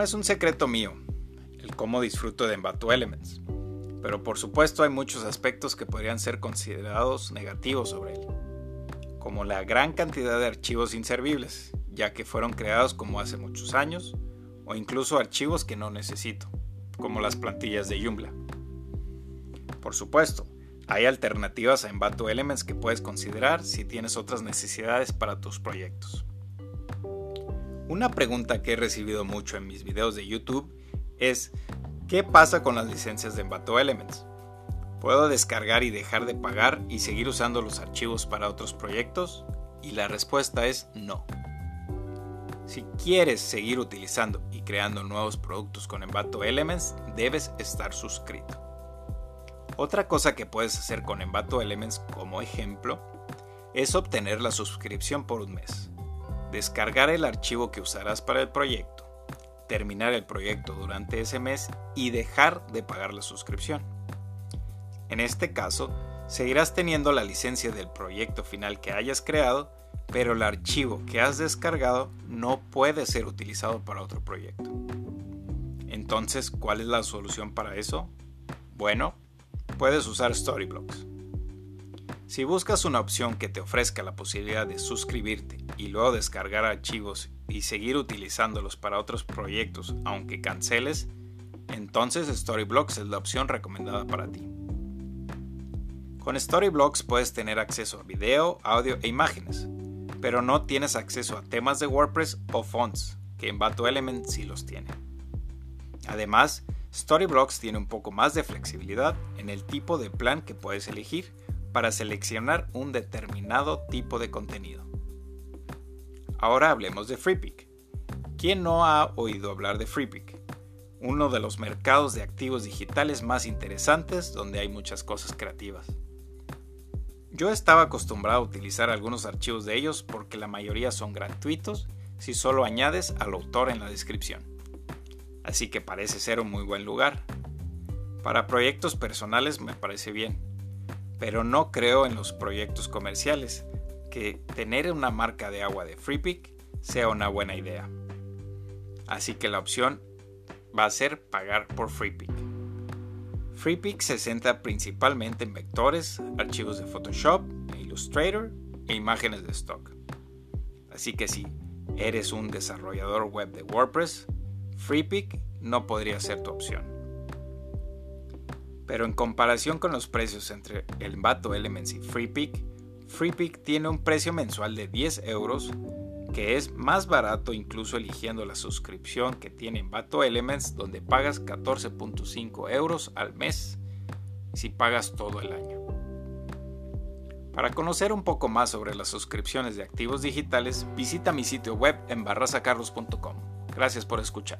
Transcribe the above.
No es un secreto mío el cómo disfruto de Envato Elements, pero por supuesto hay muchos aspectos que podrían ser considerados negativos sobre él, como la gran cantidad de archivos inservibles, ya que fueron creados como hace muchos años, o incluso archivos que no necesito, como las plantillas de Joomla. Por supuesto, hay alternativas a Envato Elements que puedes considerar si tienes otras necesidades para tus proyectos. Una pregunta que he recibido mucho en mis videos de YouTube es ¿qué pasa con las licencias de Envato Elements? ¿Puedo descargar y dejar de pagar y seguir usando los archivos para otros proyectos? Y la respuesta es no. Si quieres seguir utilizando y creando nuevos productos con Envato Elements, debes estar suscrito. Otra cosa que puedes hacer con Envato Elements como ejemplo es obtener la suscripción por un mes, descargar el archivo que usarás para el proyecto, terminar el proyecto durante ese mes y dejar de pagar la suscripción. En este caso, seguirás teniendo la licencia del proyecto final que hayas creado, pero el archivo que has descargado no puede ser utilizado para otro proyecto. Entonces, ¿cuál es la solución para eso? Bueno, puedes usar Storyblocks. Si buscas una opción que te ofrezca la posibilidad de suscribirte y luego descargar archivos y seguir utilizándolos para otros proyectos aunque canceles, entonces Storyblocks es la opción recomendada para ti. Con Storyblocks puedes tener acceso a video, audio e imágenes, pero no tienes acceso a temas de WordPress o fonts, que en Bato Element sí los tiene. Además, Storyblocks tiene un poco más de flexibilidad en el tipo de plan que puedes elegir para seleccionar un determinado tipo de contenido. Ahora hablemos de FreePick. ¿Quién no ha oído hablar de FreePick? Uno de los mercados de activos digitales más interesantes donde hay muchas cosas creativas. Yo estaba acostumbrado a utilizar algunos archivos de ellos porque la mayoría son gratuitos si solo añades al autor en la descripción así que parece ser un muy buen lugar. Para proyectos personales me parece bien, pero no creo en los proyectos comerciales que tener una marca de agua de FreePick sea una buena idea. Así que la opción va a ser pagar por FreePick. FreePick se centra principalmente en vectores, archivos de Photoshop, Illustrator e imágenes de stock. Así que si eres un desarrollador web de WordPress, FreePick no podría ser tu opción. Pero en comparación con los precios entre el Envato Elements y FreePick, FreePick tiene un precio mensual de 10 euros, que es más barato incluso eligiendo la suscripción que tiene Envato Elements, donde pagas 14.5 euros al mes si pagas todo el año. Para conocer un poco más sobre las suscripciones de activos digitales, visita mi sitio web en barrasacarlos.com. Gracias por escuchar.